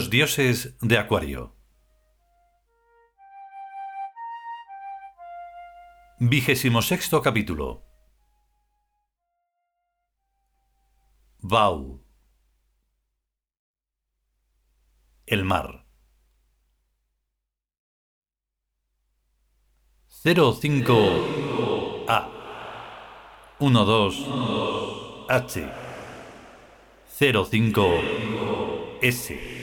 Los dioses de Acuario. Vigésimo capítulo. Bau. El mar. 05 A 12 H 05 S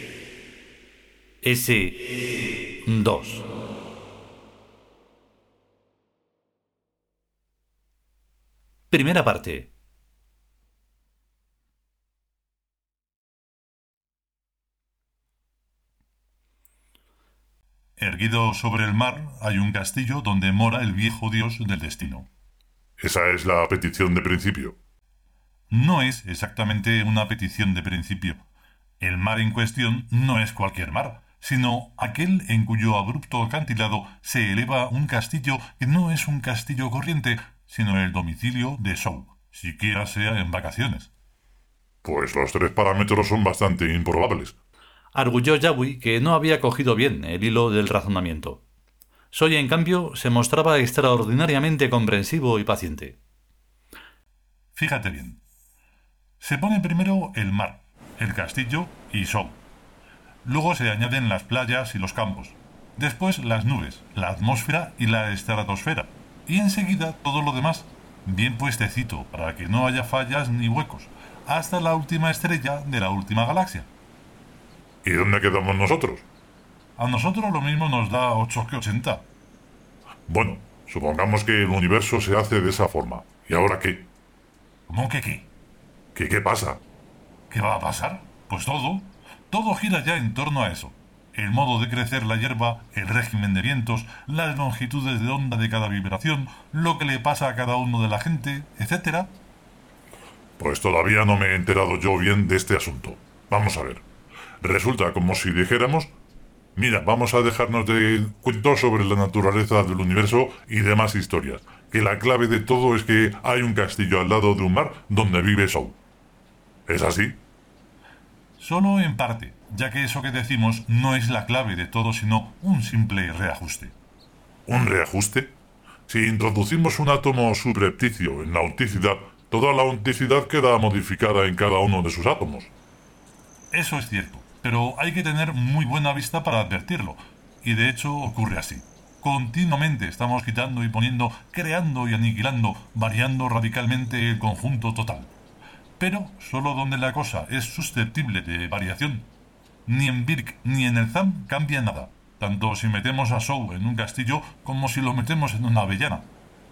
S2. Primera parte. Erguido sobre el mar hay un castillo donde mora el viejo dios del destino. Esa es la petición de principio. No es exactamente una petición de principio. El mar en cuestión no es cualquier mar sino aquel en cuyo abrupto acantilado se eleva un castillo que no es un castillo corriente, sino el domicilio de Shaw, siquiera sea en vacaciones. Pues los tres parámetros son bastante improbables. Arguyó Yahweh que no había cogido bien el hilo del razonamiento. Soy, en cambio, se mostraba extraordinariamente comprensivo y paciente. Fíjate bien. Se pone primero el mar, el castillo y Shaw Luego se añaden las playas y los campos. Después las nubes, la atmósfera y la estratosfera. Y enseguida todo lo demás, bien puestecito, para que no haya fallas ni huecos, hasta la última estrella de la última galaxia. ¿Y dónde quedamos nosotros? A nosotros lo mismo nos da 8 que 80. Bueno, supongamos que el universo se hace de esa forma. ¿Y ahora qué? ¿Cómo que qué? ¿Qué qué pasa? ¿Qué va a pasar? Pues todo. Todo gira ya en torno a eso. El modo de crecer la hierba, el régimen de vientos, las longitudes de onda de cada vibración, lo que le pasa a cada uno de la gente, etc. Pues todavía no me he enterado yo bien de este asunto. Vamos a ver. Resulta como si dijéramos, mira, vamos a dejarnos de cuentos sobre la naturaleza del universo y demás historias, que la clave de todo es que hay un castillo al lado de un mar donde vive Soul. ¿Es así? Solo en parte, ya que eso que decimos no es la clave de todo, sino un simple reajuste. ¿Un reajuste? Si introducimos un átomo subrepticio en la onticidad, toda la onticidad queda modificada en cada uno de sus átomos. Eso es cierto, pero hay que tener muy buena vista para advertirlo, y de hecho ocurre así. Continuamente estamos quitando y poniendo, creando y aniquilando, variando radicalmente el conjunto total pero solo donde la cosa es susceptible de variación. Ni en Birk ni en el Zam cambia nada, tanto si metemos a Sou en un castillo como si lo metemos en una avellana.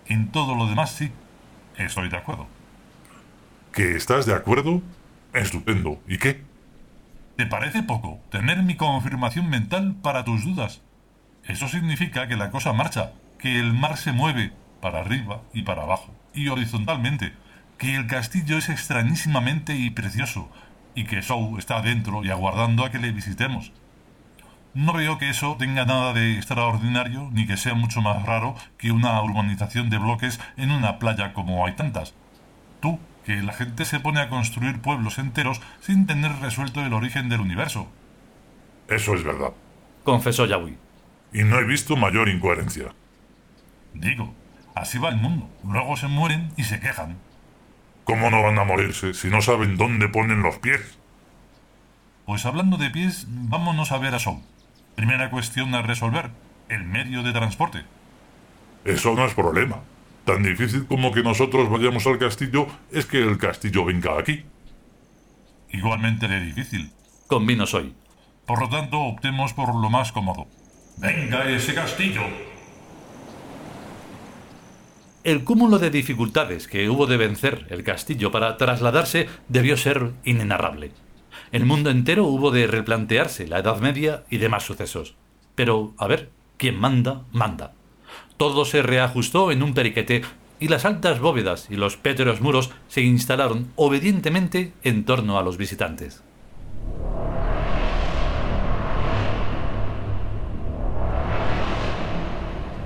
En todo lo demás sí, estoy de acuerdo. ¿Que estás de acuerdo? Estupendo. ¿Y qué? ¿Te parece poco tener mi confirmación mental para tus dudas? Eso significa que la cosa marcha, que el mar se mueve para arriba y para abajo, y horizontalmente, que el castillo es extrañísimamente y precioso, y que Sou está dentro y aguardando a que le visitemos. No veo que eso tenga nada de extraordinario, ni que sea mucho más raro que una urbanización de bloques en una playa como hay tantas. Tú, que la gente se pone a construir pueblos enteros sin tener resuelto el origen del universo. Eso es verdad. Confesó Yahweh. Y no he visto mayor incoherencia. Digo, así va el mundo. Luego se mueren y se quejan. ¿Cómo no van a morirse si no saben dónde ponen los pies? Pues hablando de pies, vámonos a ver a Sou. Primera cuestión a resolver, el medio de transporte. Eso no es problema. Tan difícil como que nosotros vayamos al castillo es que el castillo venga aquí. Igualmente de difícil. Convino soy. Por lo tanto, optemos por lo más cómodo. ¡Venga ese castillo! El cúmulo de dificultades que hubo de vencer el castillo para trasladarse debió ser inenarrable. El mundo entero hubo de replantearse la Edad Media y demás sucesos. Pero, a ver, quien manda, manda. Todo se reajustó en un periquete y las altas bóvedas y los pétreos muros se instalaron obedientemente en torno a los visitantes.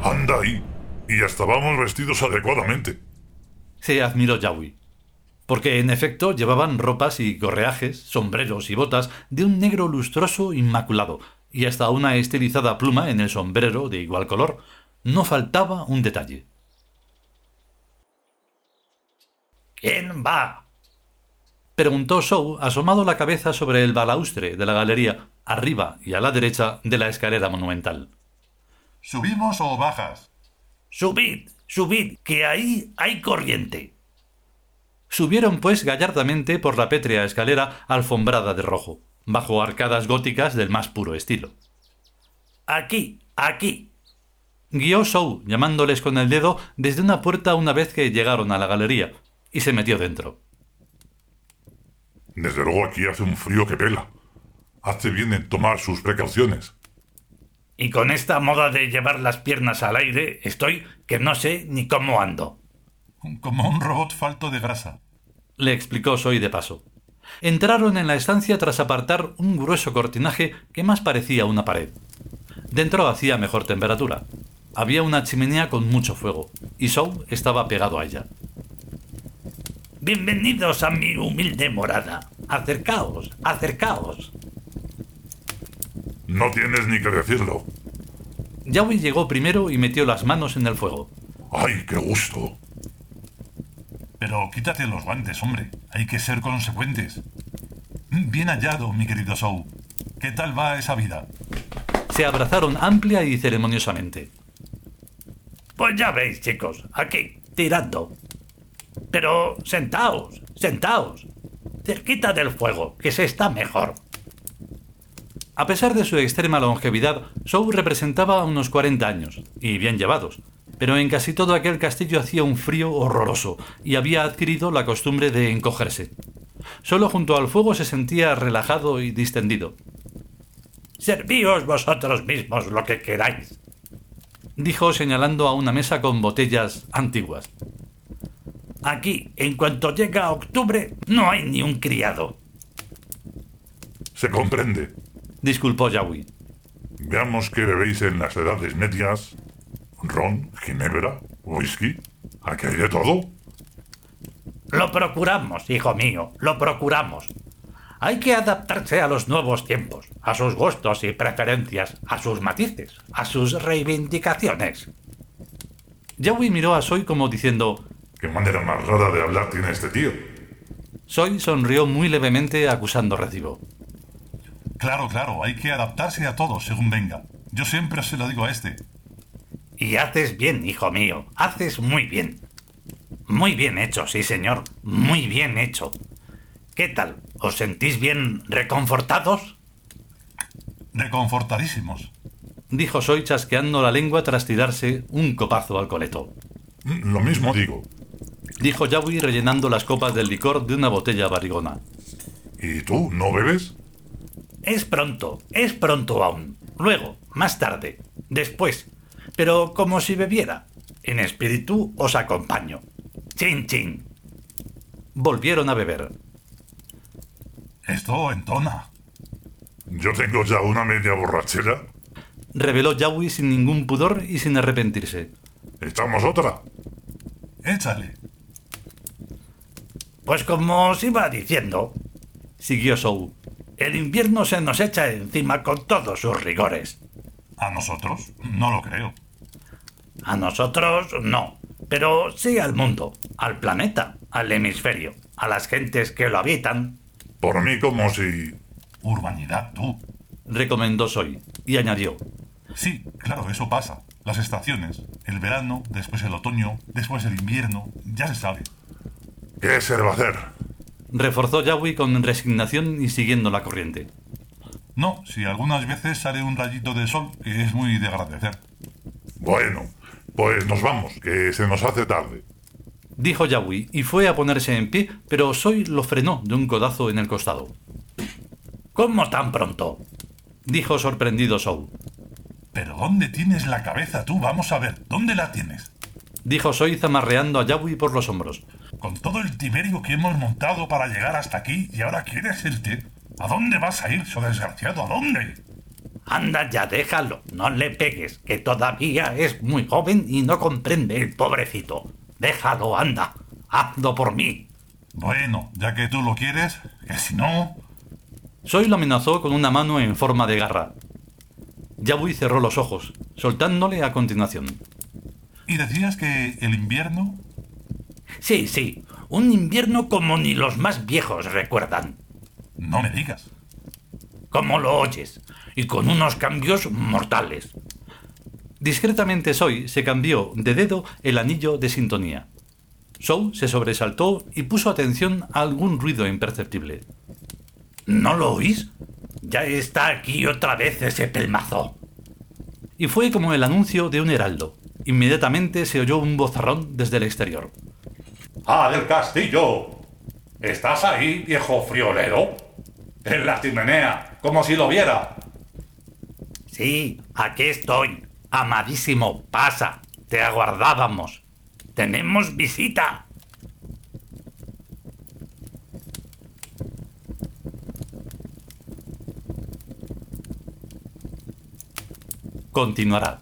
¡Anda ahí! Y hasta vamos vestidos adecuadamente. Se admiró Yahweh. porque en efecto llevaban ropas y correajes, sombreros y botas de un negro lustroso inmaculado, y hasta una estilizada pluma en el sombrero de igual color. No faltaba un detalle. ¿Quién va? preguntó Shaw, asomado la cabeza sobre el balaustre de la galería, arriba y a la derecha de la escalera monumental. ¿Subimos o bajas? Subid, subid, que ahí hay corriente. Subieron, pues, gallardamente por la pétrea escalera alfombrada de rojo, bajo arcadas góticas del más puro estilo. Aquí, aquí. Guió Shaw, llamándoles con el dedo desde una puerta una vez que llegaron a la galería, y se metió dentro. Desde luego aquí hace un frío que pela. Hace bien en tomar sus precauciones. Y con esta moda de llevar las piernas al aire, estoy que no sé ni cómo ando. Como un robot falto de grasa. Le explicó Soy de paso. Entraron en la estancia tras apartar un grueso cortinaje que más parecía una pared. Dentro hacía mejor temperatura. Había una chimenea con mucho fuego, y Shaw estaba pegado a ella. Bienvenidos a mi humilde morada. Acercaos, acercaos. No tienes ni que decirlo. Yawi llegó primero y metió las manos en el fuego. ¡Ay, qué gusto! Pero quítate los guantes, hombre. Hay que ser consecuentes. Bien hallado, mi querido Sou. ¿Qué tal va esa vida? Se abrazaron amplia y ceremoniosamente. Pues ya veis, chicos, aquí, tirando. Pero sentaos, sentaos. Cerquita del fuego, que se está mejor. A pesar de su extrema longevidad, Shaw representaba unos 40 años, y bien llevados, pero en casi todo aquel castillo hacía un frío horroroso, y había adquirido la costumbre de encogerse. Solo junto al fuego se sentía relajado y distendido. Servíos vosotros mismos lo que queráis, dijo señalando a una mesa con botellas antiguas. Aquí, en cuanto llega octubre, no hay ni un criado. Se comprende. Disculpó Yawi. Veamos qué bebéis en las edades medias. Ron, ginebra, whisky. Aquí hay de todo. Lo procuramos, hijo mío, lo procuramos. Hay que adaptarse a los nuevos tiempos, a sus gustos y preferencias, a sus matices, a sus reivindicaciones. Yawi miró a Soy como diciendo ¿Qué manera más rara de hablar tiene este tío? Soy sonrió muy levemente acusando recibo. Claro, claro, hay que adaptarse a todo según venga. Yo siempre se lo digo a este. Y haces bien, hijo mío, haces muy bien. Muy bien hecho, sí, señor, muy bien hecho. ¿Qué tal? ¿Os sentís bien reconfortados? Reconfortadísimos, dijo Soy chasqueando la lengua tras tirarse un copazo al coleto. Lo mismo digo, dijo Yawi rellenando las copas del licor de una botella barrigona. ¿Y tú no bebes? Es pronto, es pronto aún. Luego, más tarde, después. Pero como si bebiera. En espíritu os acompaño. Chin, chin. Volvieron a beber. Esto entona. Yo tengo ya una media borrachera. Reveló Yawi sin ningún pudor y sin arrepentirse. ¿Echamos otra? Échale. Pues como os iba diciendo, siguió Sou, el invierno se nos echa encima con todos sus rigores. ¿A nosotros? No lo creo. A nosotros no, pero sí al mundo, al planeta, al hemisferio, a las gentes que lo habitan. Por mí como si... Urbanidad, tú. Recomendó Soy, y añadió. Sí, claro, eso pasa. Las estaciones, el verano, después el otoño, después el invierno, ya se sabe. ¿Qué se va a hacer? Reforzó Yawi con resignación y siguiendo la corriente. No, si algunas veces sale un rayito de sol, que es muy de agradecer. Bueno, pues nos vamos, que se nos hace tarde. Dijo Yawi y fue a ponerse en pie, pero Soy lo frenó de un codazo en el costado. ¿Cómo tan pronto? Dijo sorprendido Sou. ¿Pero dónde tienes la cabeza tú? Vamos a ver, ¿dónde la tienes? Dijo Soy zamarreando a Yawi por los hombros. Con todo el tiberio que hemos montado para llegar hasta aquí y ahora quieres irte. ¿A dónde vas a ir, so desgraciado? ¿A dónde? Anda ya, déjalo, no le pegues, que todavía es muy joven y no comprende el pobrecito. Déjalo, anda, hazlo por mí. Bueno, ya que tú lo quieres, que si no... Soy lo amenazó con una mano en forma de garra. Yabui cerró los ojos, soltándole a continuación. ¿Y decías que el invierno? Sí, sí, un invierno como ni los más viejos recuerdan. No me digas. Como lo oyes, y con unos cambios mortales. Discretamente Soy se cambió de dedo el anillo de sintonía. Sou se sobresaltó y puso atención a algún ruido imperceptible. ¿No lo oís? Ya está aquí otra vez ese pelmazo. Y fue como el anuncio de un heraldo. Inmediatamente se oyó un bozarrón desde el exterior. ¡Ah, del castillo! ¿Estás ahí, viejo friolero? En la chimenea, como si lo viera. Sí, aquí estoy. Amadísimo, pasa. Te aguardábamos. Tenemos visita. Continuará.